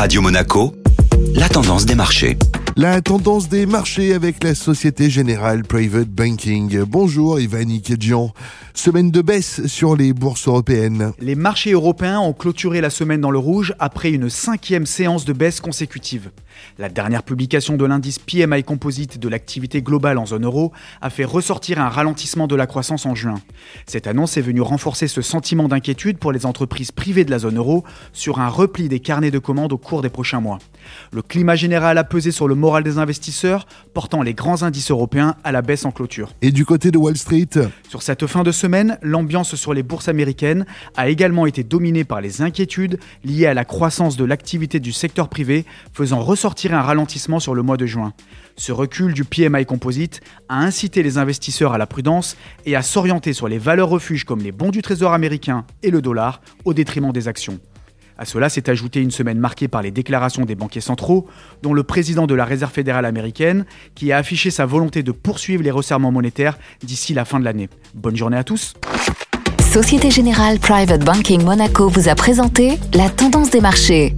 Radio Monaco, la tendance des marchés. La tendance des marchés avec la Société Générale Private Banking. Bonjour Ivani Kedjian. Semaine de baisse sur les bourses européennes. Les marchés européens ont clôturé la semaine dans le rouge après une cinquième séance de baisse consécutive. La dernière publication de l'indice PMI Composite de l'activité globale en zone euro a fait ressortir un ralentissement de la croissance en juin. Cette annonce est venue renforcer ce sentiment d'inquiétude pour les entreprises privées de la zone euro sur un repli des carnets de commandes au cours des prochains mois. Le climat général a pesé sur le moral des investisseurs, portant les grands indices européens à la baisse en clôture. Et du côté de Wall Street? Sur cette fin de l'ambiance sur les bourses américaines a également été dominée par les inquiétudes liées à la croissance de l'activité du secteur privé, faisant ressortir un ralentissement sur le mois de juin. Ce recul du PMI Composite a incité les investisseurs à la prudence et à s'orienter sur les valeurs refuges comme les bons du Trésor américain et le dollar au détriment des actions. À cela s'est ajoutée une semaine marquée par les déclarations des banquiers centraux, dont le président de la Réserve fédérale américaine, qui a affiché sa volonté de poursuivre les resserrements monétaires d'ici la fin de l'année. Bonne journée à tous. Société Générale Private Banking Monaco vous a présenté la tendance des marchés.